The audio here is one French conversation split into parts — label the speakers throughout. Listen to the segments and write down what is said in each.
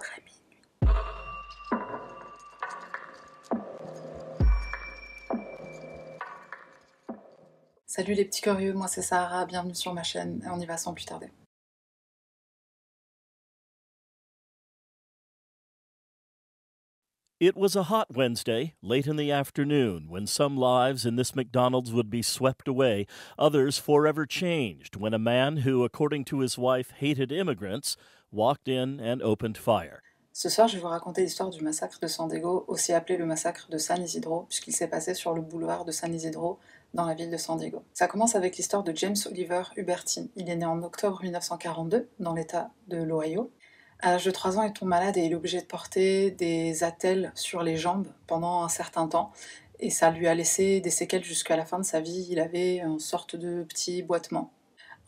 Speaker 1: après minuit. Salut les petits curieux, moi c'est Sarah, bienvenue sur ma chaîne et on y va sans plus tarder.
Speaker 2: It was a hot Wednesday, late in the afternoon, when some lives in this McDonald's would be swept away, others forever changed, when a man who, according to his wife, hated immigrants, walked in and opened fire.
Speaker 1: Ce soir, je vais vous raconter l'histoire du massacre de San Diego, aussi appelé le massacre de San Isidro, puisqu'il s'est passé sur le boulevard de San Isidro, dans la ville de San Diego. Ça commence avec l'histoire de James Oliver Huberty. Il est né en octobre 1942, dans l'état de l'Ohio. À l'âge de 3 ans, il tombe malade et il est obligé de porter des attelles sur les jambes pendant un certain temps. Et ça lui a laissé des séquelles jusqu'à la fin de sa vie. Il avait une sorte de petit boitement.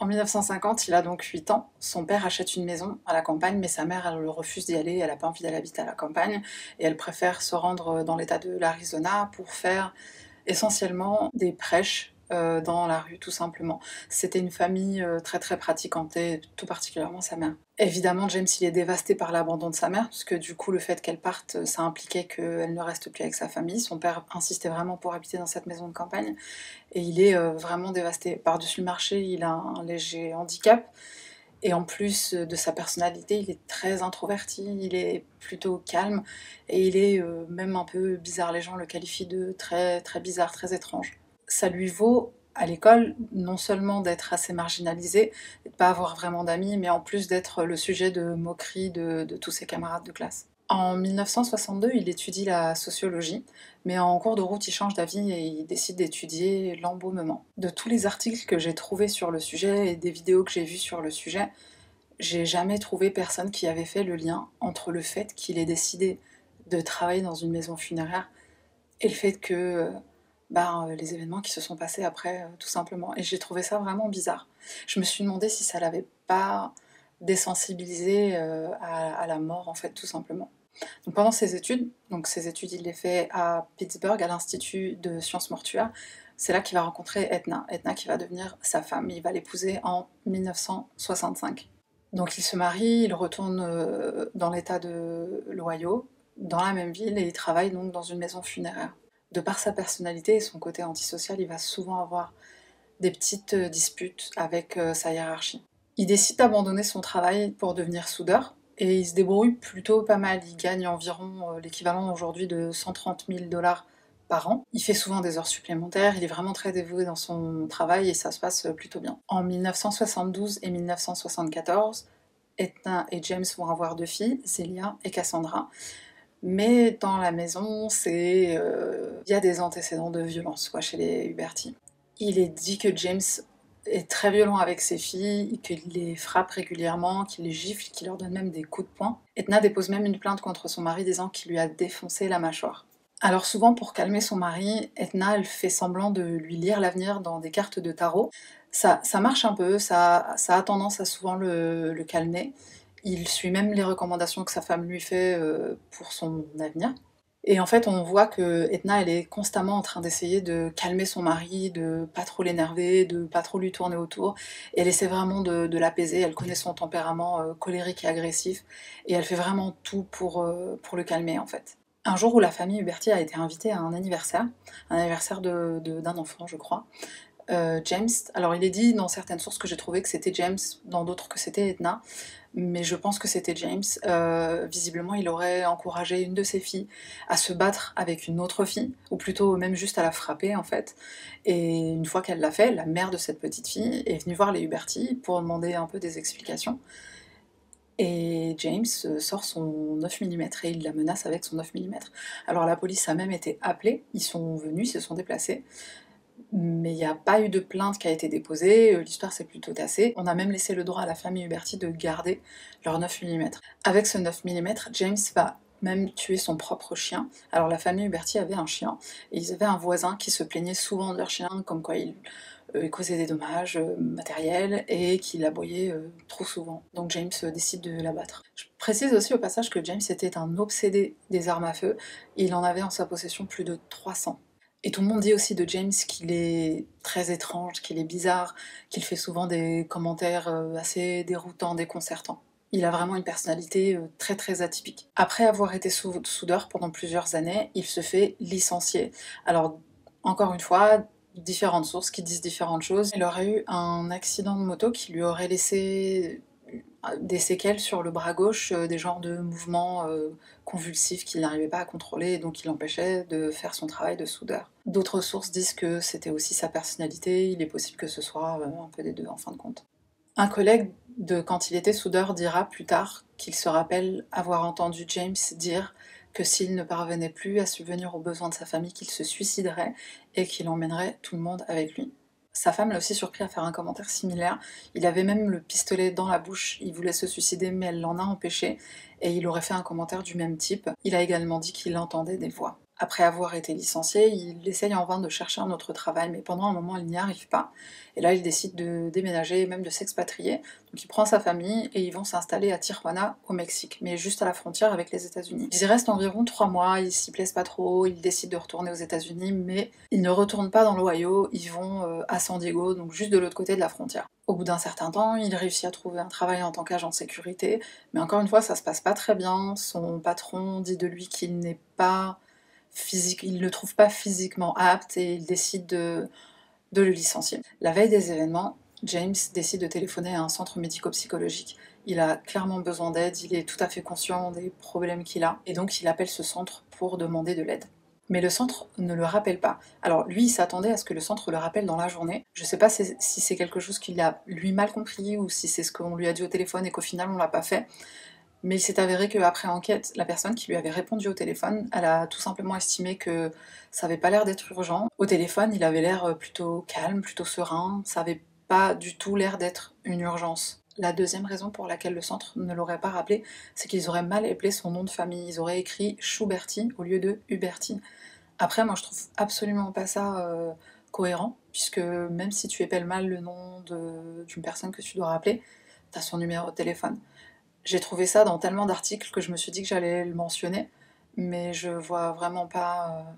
Speaker 1: En 1950, il a donc 8 ans. Son père achète une maison à la campagne, mais sa mère, elle refuse d'y aller. Elle n'a pas envie d'aller habiter à la campagne. Et elle préfère se rendre dans l'état de l'Arizona pour faire essentiellement des prêches euh, dans la rue, tout simplement. C'était une famille euh, très très pratiquante, et tout particulièrement sa mère. Évidemment, James, il est dévasté par l'abandon de sa mère, puisque du coup, le fait qu'elle parte, ça impliquait qu'elle ne reste plus avec sa famille. Son père insistait vraiment pour habiter dans cette maison de campagne, et il est euh, vraiment dévasté. Par-dessus le marché, il a un léger handicap, et en plus de sa personnalité, il est très introverti, il est plutôt calme, et il est même un peu bizarre. Les gens le qualifient de très très bizarre, très étrange ça lui vaut à l'école non seulement d'être assez marginalisé, de ne pas avoir vraiment d'amis, mais en plus d'être le sujet de moqueries de, tous ses camarades de classe. En 1962, il étudie la sociologie, mais en cours de route, il change d'avis et il décide d'étudier l'embaumement. De tous les articles que j'ai trouvés sur le sujet et des vidéos que j'ai vues sur le sujet, j'ai jamais trouvé personne qui avait fait le lien entre le fait qu'il ait décidé de travailler dans une maison funéraire et le fait que ben, euh, les événements qui se sont passés après, euh, tout simplement. Et j'ai trouvé ça vraiment bizarre. Je me suis demandé si ça l'avait pas désensibilisé euh, à, la mort, en fait, tout simplement. Pendant ses études, donc ses études, il les fait à Pittsburgh, à l'Institut de sciences mortuaires. C'est là qu'il va rencontrer Etna, Etna qui va devenir sa femme. Il va l'épouser en 1965. Donc il se marie, il retourne dans l'état de l'Ohio, dans la même ville, et il travaille donc dans une maison funéraire de par sa personnalité et son côté antisocial, il va souvent avoir des petites euh, disputes avec euh, sa hiérarchie. Il décide d'abandonner son travail pour devenir soudeur et il se débrouille plutôt pas mal. Il gagne environ euh, l'équivalent aujourd'hui de 130 000 dollars par an. Il fait souvent des heures supplémentaires, il est vraiment très dévoué dans son travail et ça se passe plutôt bien. En 1972 et 1974, Etna et James vont avoir deux filles, Celia et Cassandra. Mais dans la maison, c'est euh, il y a des antécédents de violence quoi, chez les Huberti. Il est dit que James est très violent avec ses filles, qu'il les frappe régulièrement, qu'il les gifle, qu'il leur donne même des coups de poing. Etna dépose même une plainte contre son mari disant qu'il lui a défoncé la mâchoire. Alors souvent pour calmer son mari, Etna fait semblant de lui lire l'avenir dans des cartes de tarot. Ça, ça marche un peu, ça, ça a tendance à souvent le calmer. Il suit même les recommandations que sa femme lui fait euh, pour son avenir. Et en fait, on voit que Etna, elle est constamment en train d'essayer de calmer son mari, de pas trop l'énerver, de pas trop lui tourner autour. Elle essaie vraiment de, l'apaiser. Elle connaît son tempérament euh, colérique et agressif. Et elle fait vraiment tout pour, euh, pour le calmer, en fait. Un jour où la famille Huberti a été invitée à un anniversaire, un anniversaire d'un de, enfant, je crois, James, alors il est dit dans certaines sources que j'ai trouvé que c'était James, dans d'autres que c'était Etna, mais je pense que c'était James. Euh, visiblement, il aurait encouragé une de ses filles à se battre avec une autre fille, ou plutôt même juste à la frapper en fait. Et une fois qu'elle l'a fait, la mère de cette petite fille est venue voir les Huberti pour demander un peu des explications. Et James sort son 9 mm et il la menace avec son 9 mm. Alors la police a même été appelée, ils sont venus, ils se sont déplacés mais il n'y a pas eu de plainte qui a été déposée, euh, l'histoire s'est plutôt tassée. On a même laissé le droit à la famille Huberti de garder leur 9 mm. Avec ce 9 mm, James va même tuer son propre chien. Alors la famille Huberti avait un chien, et ils avaient un voisin qui se plaignait souvent de leur chien, comme quoi il, euh, causait des dommages euh, matériels et qu'il aboyait trop souvent. Donc James décide de l'abattre. Je précise aussi au passage que James était un obsédé des armes à feu, il en avait en sa possession plus de 300. Et tout le monde dit aussi de James qu'il est très étrange, qu'il est bizarre, qu'il fait souvent des commentaires euh, assez déroutants, déconcertants. Il a vraiment une personnalité euh, très très atypique. Après avoir été soudeur pendant plusieurs années, il se fait licencier. Alors, encore une fois, différentes sources qui disent différentes choses. Il aurait eu un accident de moto qui lui aurait laissé des séquelles sur le bras gauche, euh, des genres de mouvements euh, convulsifs qu'il n'arrivait pas à contrôler et donc qui l'empêchaient de faire son travail de soudeur. D'autres sources disent que c'était aussi sa personnalité, il est possible que ce soit euh, un peu des deux en fin de compte. Un collègue de quand il était soudeur dira plus tard qu'il se rappelle avoir entendu James dire que s'il ne parvenait plus à subvenir aux besoins de sa famille, qu'il se suiciderait et qu'il emmènerait tout le monde avec lui. Sa femme l'a aussi surpris à faire un commentaire similaire. Il avait même le pistolet dans la bouche, il voulait se suicider, mais elle l'en a empêché, et il aurait fait un commentaire du même type. Il a également dit qu'il entendait des voix. Après avoir été licencié, il essaye en vain de chercher un autre travail, mais pendant un moment, il n'y arrive pas. Et là, il décide de déménager, même de s'expatrier. Donc il prend sa famille et ils vont s'installer à Tijuana, au Mexique, mais juste à la frontière avec les États-Unis. Ils y restent environ trois mois, ils s'y plaisent pas trop, ils décident de retourner aux États-Unis, mais ils ne retournent pas dans l'Ohio, ils vont euh, à San Diego, donc juste de l'autre côté de la frontière. Au bout d'un certain temps, il réussit à trouver un travail en tant qu'agent de sécurité, mais encore une fois, ça se passe pas très bien. Son patron dit de lui qu'il n'est pas physique, il ne le trouve pas physiquement apte et il décide de, de le licencier. La veille des événements, James décide de téléphoner à un centre médico-psychologique. Il a clairement besoin d'aide, il est tout à fait conscient des problèmes qu'il a, et donc il appelle ce centre pour demander de l'aide. Mais le centre ne le rappelle pas. Alors lui, il s'attendait à ce que le centre le rappelle dans la journée. Je ne sais pas si c'est quelque chose qu'il a lui mal compris ou si c'est ce qu'on lui a dit au téléphone et qu'au final on l'a pas fait. Mais il s'est avéré qu'après enquête, la personne qui lui avait répondu au téléphone, elle a tout simplement estimé que ça n'avait pas l'air d'être urgent. Au téléphone, il avait l'air plutôt calme, plutôt serein, ça n'avait pas du tout l'air d'être une urgence. La deuxième raison pour laquelle le centre ne l'aurait pas rappelé, c'est qu'ils auraient mal appelé son nom de famille. Ils auraient écrit Schuberti au lieu de Huberti. Après, moi, je trouve absolument pas ça euh, cohérent, puisque même si tu épelles mal le nom d'une personne que tu dois rappeler, tu as son numéro de téléphone. J'ai trouvé ça dans tellement d'articles que je me suis dit que j'allais le mentionner, mais je vois vraiment pas euh,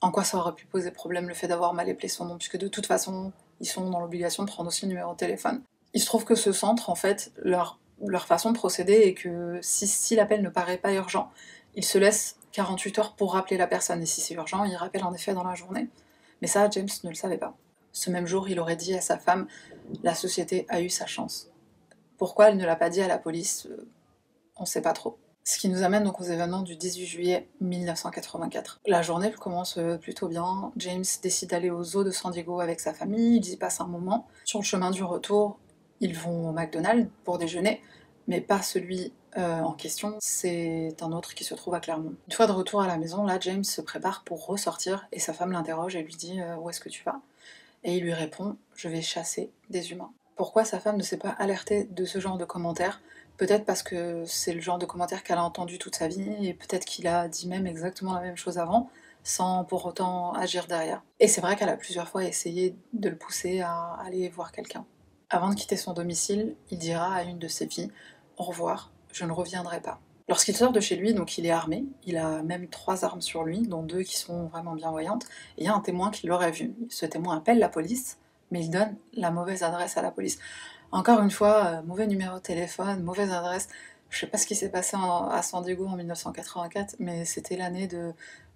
Speaker 1: en quoi ça aurait pu poser problème le fait d'avoir mal appelé son nom, puisque de toute façon, ils sont dans l'obligation de prendre aussi le numéro de téléphone. Il se trouve que ce centre, en fait, leur, leur façon de procéder est que si, si l'appel ne paraît pas urgent, ils se laissent 48 heures pour rappeler la personne, et si c'est urgent, ils rappellent en effet dans la journée. Mais ça, James ne le savait pas. Ce même jour, il aurait dit à sa femme La société a eu sa chance. Pourquoi elle ne l'a pas dit à la police euh, On ne sait pas trop. Ce qui nous amène donc aux événements du 18 juillet 1984. La journée commence euh, plutôt bien. James décide d'aller aux eaux de San Diego avec sa famille. Ils y passent un moment. Sur le chemin du retour, ils vont au McDonald's pour déjeuner, mais pas celui euh, en question, c'est un autre qui se trouve à Clermont. Une fois de retour à la maison, là, James se prépare pour ressortir et sa femme l'interroge et lui dit Où est-ce que tu vas? Et il lui répond Je vais chasser des humains pourquoi sa femme ne s'est pas alertée de ce genre de commentaires. Peut-être parce que c'est le genre de commentaires qu'elle a entendu toute sa vie, et peut-être qu'il a dit même exactement la même chose avant, sans pour autant agir derrière. Et c'est vrai qu'elle a plusieurs fois essayé de le pousser à aller voir quelqu'un. Avant de quitter son domicile, il dira à une de ses filles Au revoir, je ne reviendrai pas. Lorsqu'il sort de chez lui, donc il est armé, il a même trois armes sur lui, dont deux qui sont vraiment bien voyantes, et il y a un témoin qui l'aurait vu. Ce témoin appelle la police, mais il donne la mauvaise adresse à la police. Encore une fois, euh, mauvais numéro de téléphone, mauvaise adresse. Je sais pas ce qui s'est passé à San Diego en 1984, mais c'était l'année de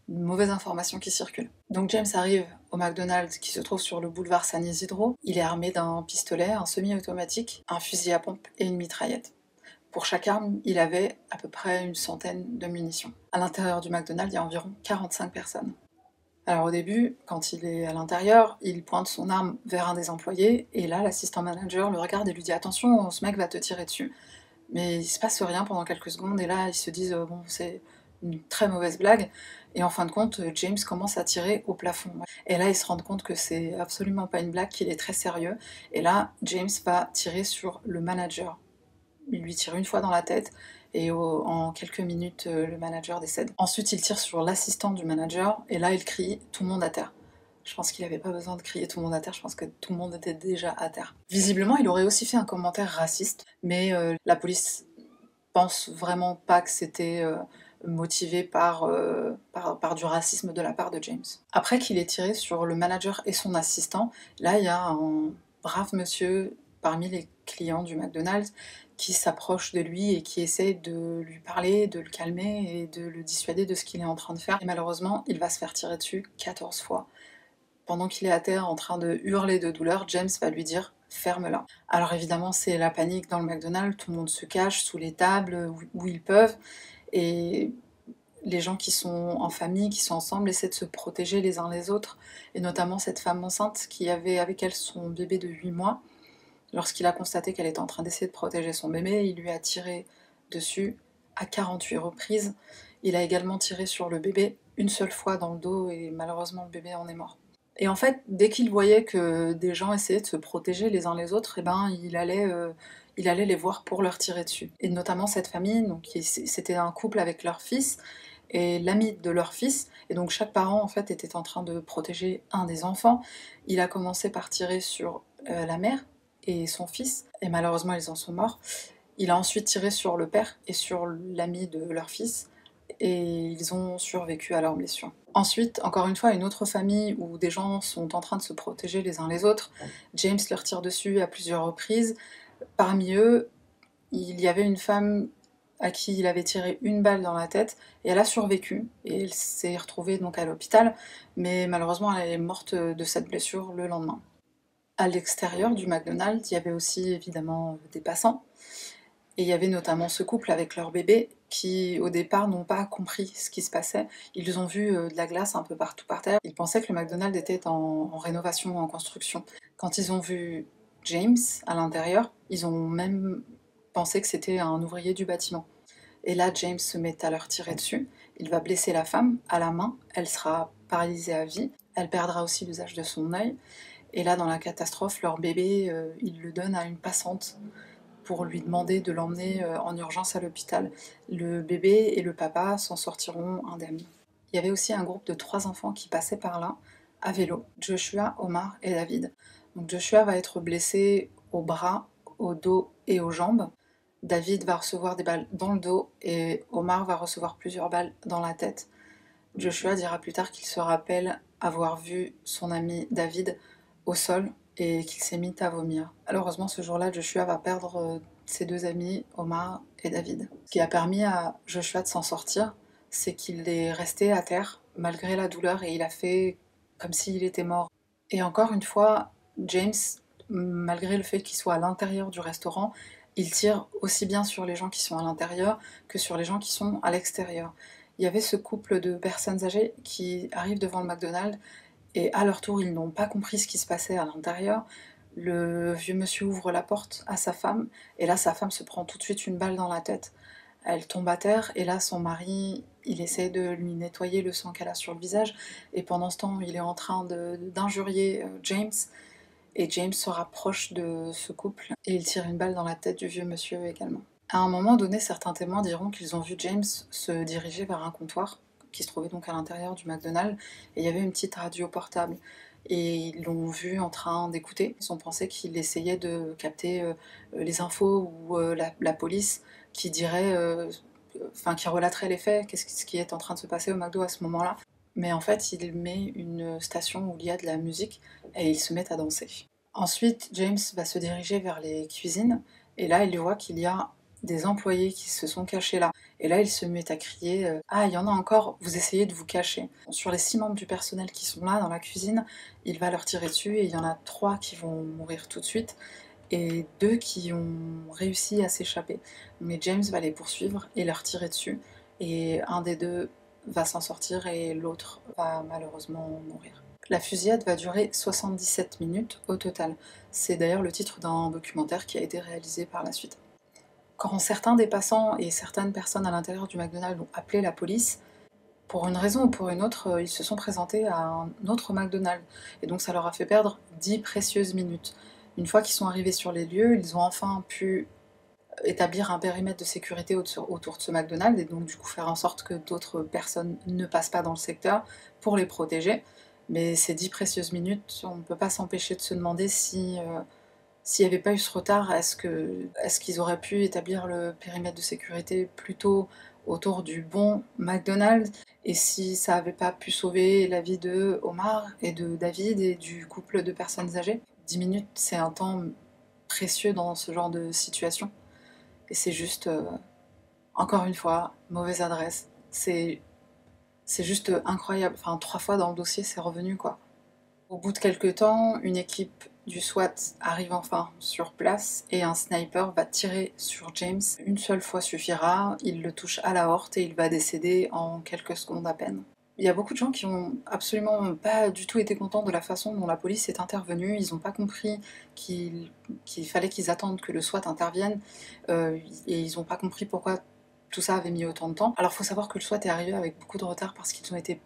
Speaker 1: mauvaises informations qui circulent. Donc James arrive au McDonald's qui se trouve sur le boulevard San Isidro. Il est armé d'un pistolet, un semi-automatique, un fusil à pompe et une mitraillette. Pour chaque arme, il avait à peu près une centaine de munitions. À l'intérieur du McDonald's, il y a environ 45 personnes. Alors au début, quand il est à l'intérieur, il pointe son arme vers un des employés, et là l'assistant manager le regarde et lui dit attention, ce mec va te tirer dessus. Mais il se passe rien pendant quelques secondes, et là ils se disent bon c'est une très mauvaise blague, et en fin de compte James commence à tirer au plafond. Et là ils se rendent compte que c'est absolument pas une blague, qu'il est très sérieux, et là James va tirer sur le manager. Il lui tire une fois dans la tête, et en quelques minutes, euh, le manager décède. Ensuite, il tire sur l'assistant du manager et là, il crie tout le monde à terre. Je pense qu'il n'avait pas besoin de crier tout le monde à terre, je pense que tout le monde était déjà à terre. Visiblement, il aurait aussi fait un commentaire raciste, mais euh, la police pense vraiment pas que c'était euh, motivé par, par, par, du racisme de la part de James. Après qu'il ait tiré sur le manager et son assistant, là il y a un brave monsieur parmi les clients du McDonald's qui s'approche de lui et qui essaie de lui parler, de le calmer et de le dissuader de ce qu'il est en train de faire. Et malheureusement, il va se faire tirer dessus 14 fois. Pendant qu'il est à terre en train de hurler de douleur, James va lui dire ferme-la. Alors évidemment, c'est la panique dans le McDonald's, tout le monde se cache sous les tables où ils peuvent et les gens qui sont en famille, qui sont ensemble, essaient de se protéger les uns les autres, et notamment cette femme enceinte qui avait avec elle son bébé de 8 mois. Lorsqu'il a constaté qu'elle était en train d'essayer de protéger son bébé, il lui a tiré dessus à 48 reprises. Il a également tiré sur le bébé une seule fois dans le dos et malheureusement le bébé en est mort. Et en fait, dès qu'il voyait que des gens essayaient de se protéger les uns les autres, eh ben, il allait, euh, il allait les voir pour leur tirer dessus. Et notamment cette famille, donc c'était un couple avec leur fils, et l'ami de leur fils. Et donc chaque parent en fait était en train de protéger un des enfants. Il a commencé par tirer sur euh, la mère et son fils, et malheureusement ils en sont morts. Il a ensuite tiré sur le père et sur l'ami de leur fils, et ils ont survécu à leurs blessures. Ensuite, encore une fois, une autre famille où des gens sont en train de se protéger les uns les autres. James leur tire dessus à plusieurs reprises. Parmi eux, il y avait une femme à qui il avait tiré une balle dans la tête et elle a survécu et elle s'est retrouvée donc à l'hôpital mais malheureusement elle est morte de cette blessure le lendemain. À l'extérieur du McDonald's, il y avait aussi évidemment des passants et il y avait notamment ce couple avec leur bébé qui au départ n'ont pas compris ce qui se passait. Ils ont vu euh, de la glace un peu partout par terre. Ils pensaient que le McDonald's était en, en rénovation, en construction. Quand ils ont vu James à l'intérieur, ils ont même pensé que c'était un ouvrier du bâtiment. Et là, James se met à leur tirer dessus. Il va blesser la femme à la main. Elle sera paralysée à vie. Elle perdra aussi l'usage de son œil. Et là, dans la catastrophe, leur bébé, euh, il le donne à une passante pour lui demander de l'emmener euh, en urgence à l'hôpital. Le bébé et le papa s'en sortiront indemnes. Il y avait aussi un groupe de trois enfants qui passaient par là, à vélo, Joshua, Omar et David. Donc Joshua va être blessé au bras, au dos et aux jambes. David va recevoir des balles dans le dos et Omar va recevoir plusieurs balles dans la tête. Joshua dira plus tard qu'il se rappelle avoir vu son ami David au sol et qu'il s'est mis à vomir. Malheureusement, ce jour-là, Joshua va perdre euh, ses deux amis, Omar et David. Ce qui a permis à Joshua de s'en sortir, c'est qu'il est resté à terre malgré la douleur et il a fait comme s'il était mort. Et encore une fois, James, malgré le fait qu'il soit à l'intérieur du restaurant, il tire aussi bien sur les gens qui sont à l'intérieur que sur les gens qui sont à l'extérieur. Il y avait ce couple de personnes âgées qui arrivent devant le McDonald's et à leur tour, ils n'ont pas compris ce qui se passait à l'intérieur. Le vieux monsieur ouvre la porte à sa femme et là, sa femme se prend tout de suite une balle dans la tête. Elle tombe à terre et là, son mari, il essaie de lui nettoyer le sang qu'elle a sur le visage et pendant ce temps, il est en train d'injurier euh, James et James se rapproche de ce couple et il tire une balle dans la tête du vieux monsieur également. À un moment donné, certains témoins diront qu'ils ont vu James se diriger vers un comptoir qui se trouvait donc à l'intérieur du McDonald's et il y avait une petite radio portable et ils l'ont vu en train d'écouter. Ils ont pensé qu'il essayait de capter euh, les infos ou euh, la, police qui dirait, euh, enfin qui relaterait les faits, qu'est-ce qui est en train de se passer au McDo à ce moment-là. Mais en fait, il met une station où il y a de la musique et ils se mettent à danser. Ensuite, James va se diriger vers les cuisines et là, il voit qu'il y a des employés qui se sont cachés là. Et là, il se met à crier euh, Ah, il y en a encore, vous essayez de vous cacher. Sur les six membres du personnel qui sont là dans la cuisine, il va leur tirer dessus et il y en a trois qui vont mourir tout de suite et deux qui ont réussi à s'échapper. Mais James va les poursuivre et leur tirer dessus. Et un des deux va s'en sortir et l'autre va malheureusement mourir. La fusillade va durer 77 minutes au total. C'est d'ailleurs le titre d'un documentaire qui a été réalisé par la suite. Quand certains des passants et certaines personnes à l'intérieur du McDonald's ont appelé la police, pour une raison ou pour une autre, ils se sont présentés à un autre McDonald's. Et donc ça leur a fait perdre 10 précieuses minutes. Une fois qu'ils sont arrivés sur les lieux, ils ont enfin pu établir un périmètre de sécurité autour de ce McDonald's et donc du coup faire en sorte que d'autres personnes ne passent pas dans le secteur pour les protéger. Mais ces dix précieuses minutes, on ne peut pas s'empêcher de se demander si euh, s'il n'y avait pas eu ce retard, est-ce qu'ils auraient pu établir le périmètre de sécurité plutôt autour du bon McDonald's? Et si ça n'avait pas pu sauver la vie de Omar et de David et du couple de personnes âgées? Dix minutes, c'est un temps précieux dans ce genre de situation. Et c'est juste, euh, encore une fois, mauvaise adresse. C'est, c'est juste incroyable. Enfin, trois fois dans le dossier, c'est revenu quoi. Au bout de quelques temps, une équipe du SWAT arrive enfin sur place et un sniper va tirer sur James. Une seule fois suffira, il le touche à la horte et il va décéder en quelques secondes à peine. Il y a beaucoup de gens qui ont absolument pas du tout été contents de la façon dont la police est intervenue. Ils n'ont pas compris qu'il fallait qu'ils attendent que le SWAT intervienne euh, et ils n'ont pas compris pourquoi tout ça avait mis autant de temps. Alors il faut savoir que le SWAT est arrivé avec beaucoup de retard parce qu'ils ont été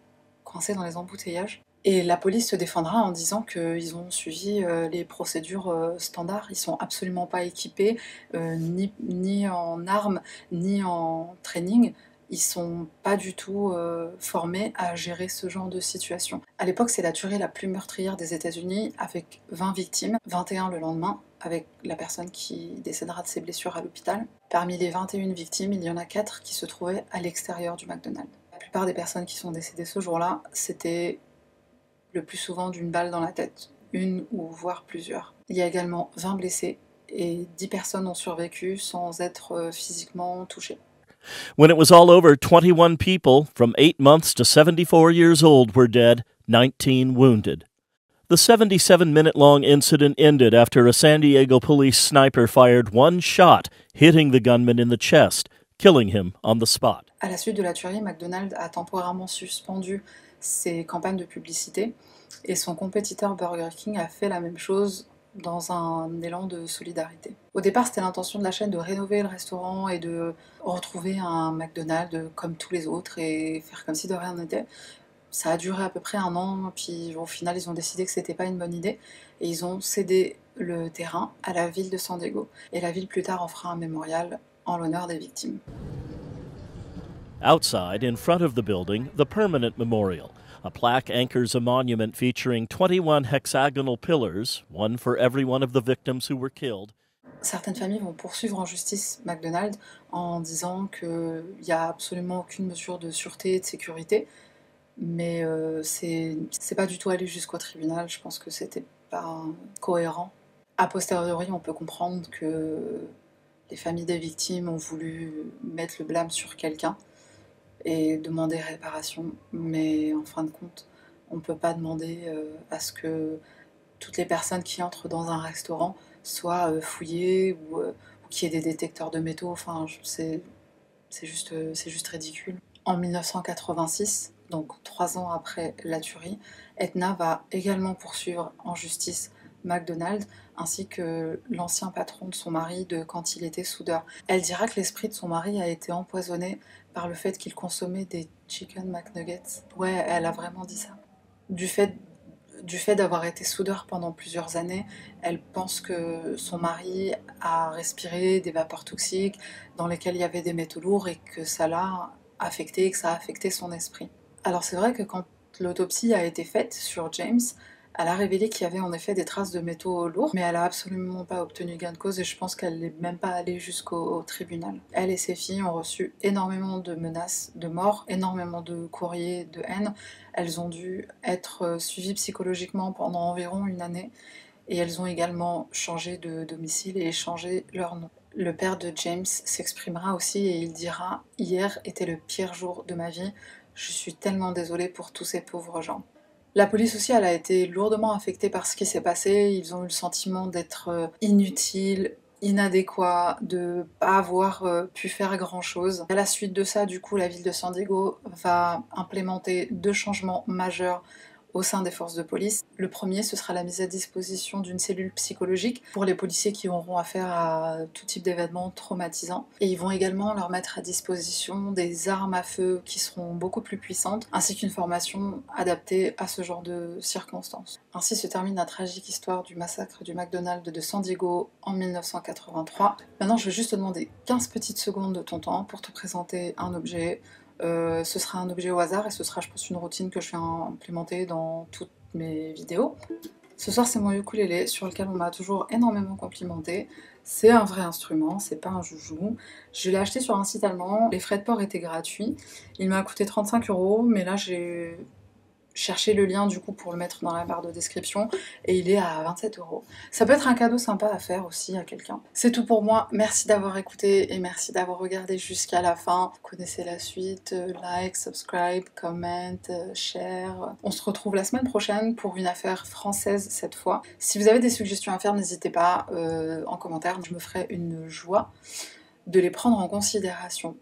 Speaker 1: coincés dans les embouteillages. Et la police se défendra en disant qu'ils ont suivi euh, les procédures euh, standards. Ils sont absolument pas équipés, ni, ni, en armes, ni en training ils sont pas du tout euh, formés à gérer ce genre de situation. À l'époque, c'est la tuerie la plus meurtrière des États-Unis, avec 20 victimes, 21 le lendemain, avec la personne qui décédera de ses blessures à l'hôpital. Parmi les 21 victimes, il y en a 4 qui se trouvaient à l'extérieur du McDonald's. La plupart des personnes qui sont décédées ce jour-là, c'était le plus souvent d'une balle dans la tête, une ou voire plusieurs. Il y a également 20 blessés et 10 personnes ont survécu sans être euh, physiquement touchées.
Speaker 2: When it was all over, 21 people from 8 months to 74 years old were dead, 19 wounded. The 77 minute long incident ended after a San Diego police sniper fired one shot, hitting the gunman in the chest, killing him on the spot.
Speaker 1: À la suite de la tuerie, McDonald's a temporairement suspendu ses campagnes de publicité et son compétiteur Burger King a fait la même chose dans un élan de solidarité. Au départ, c'était l'intention de la chaîne de rénover le restaurant et de retrouver un McDonald's comme tous les autres et faire comme si de rien n'était. Ça a duré à peu près un an, puis au final, ils ont décidé que c'était pas une bonne idée et ils ont cédé le terrain à la ville de San Diego. Et la ville plus tard en fera un mémorial en l'honneur des victimes.
Speaker 2: Outside, in front of the building, the permanent memorial. A plaque anchors a monument featuring 21 hexagonal pillars, one for every one of the victims who were killed.
Speaker 1: Certaines familles vont poursuivre en justice McDonald's en disant qu'il n'y a absolument aucune mesure de sûreté et de sécurité, mais euh, c'est pas du tout aller jusqu'au tribunal. Je pense que c'était pas cohérent. A posteriori, on peut comprendre que les familles des victimes ont voulu mettre le blâme sur quelqu'un et demander réparation. Mais en fin de compte, on ne peut pas demander euh, à ce que toutes les personnes qui entrent dans un restaurant soient euh, fouillées ou, euh, ou qu'il y ait des détecteurs de métaux. Enfin, c'est juste, juste ridicule. En 1986, donc trois ans après la tuerie, Etna va également poursuivre en justice McDonald's ainsi que l'ancien patron de son mari de quand il était soudeur. Elle dira que l'esprit de son mari a été empoisonné par le fait qu'il consommait des chicken McNuggets. Ouais, elle a vraiment dit ça. Du fait du fait d'avoir été soudeur pendant plusieurs années, elle pense que son mari a respiré des vapeurs toxiques dans lesquelles il y avait des métaux lourds et que ça l'a affecté, que ça a affecté son esprit. Alors c'est vrai que quand l'autopsie a été faite sur James, elle a révélé qu'il y avait en effet des traces de métaux lourds, mais elle a absolument pas obtenu gain de cause et je pense qu'elle n'est même pas allée jusqu'au tribunal. Elle et ses filles ont reçu énormément de menaces de mort, énormément de courriers de haine. Elles ont dû être suivies psychologiquement pendant environ une année et elles ont également changé de domicile et échangé leur nom. Le père de James s'exprimera aussi et il dira Hier était le pire jour de ma vie. Je suis tellement désolée pour tous ces pauvres gens. La police aussi, a été lourdement affectée par ce qui s'est passé. Ils ont eu le sentiment d'être euh, inutiles, inadéquats, de pas avoir euh, pu faire grand chose. À la suite de ça, du coup, la ville de San Diego va implémenter deux changements majeurs au sein des forces de police. Le premier, ce sera la mise à disposition d'une cellule psychologique pour les policiers qui auront affaire à tout type d'événements traumatisants. Et ils vont également leur mettre à disposition des armes à feu qui seront beaucoup plus puissantes, ainsi qu'une formation adaptée à ce genre de circonstances. Ainsi se termine la tragique histoire du massacre du McDonald's de San Diego en 1983. Maintenant, je vais juste te demander 15 petites secondes de ton temps pour te présenter un objet, euh, ce sera un objet au hasard et ce sera, je pense, une routine que je vais implémenter dans toutes mes vidéos. Ce soir, c'est mon ukulélé sur lequel on m'a toujours énormément complimenté. C'est un vrai instrument, c'est pas un joujou. Je l'ai acheté sur un site allemand, les frais de port étaient gratuits. Il m'a coûté 35 euros, mais là, j'ai cherchez le lien du coup pour le mettre dans la barre de description et il est à 27 euros. Ça peut être un cadeau sympa à faire aussi à quelqu'un. C'est tout pour moi. Merci d'avoir écouté et merci d'avoir regardé jusqu'à la fin. Connaissez la suite. Like, subscribe, comment, share. On se retrouve la semaine prochaine pour une affaire française cette fois. Si vous avez des suggestions à faire, n'hésitez pas euh, en commentaire. Je me ferai une joie de les prendre en considération.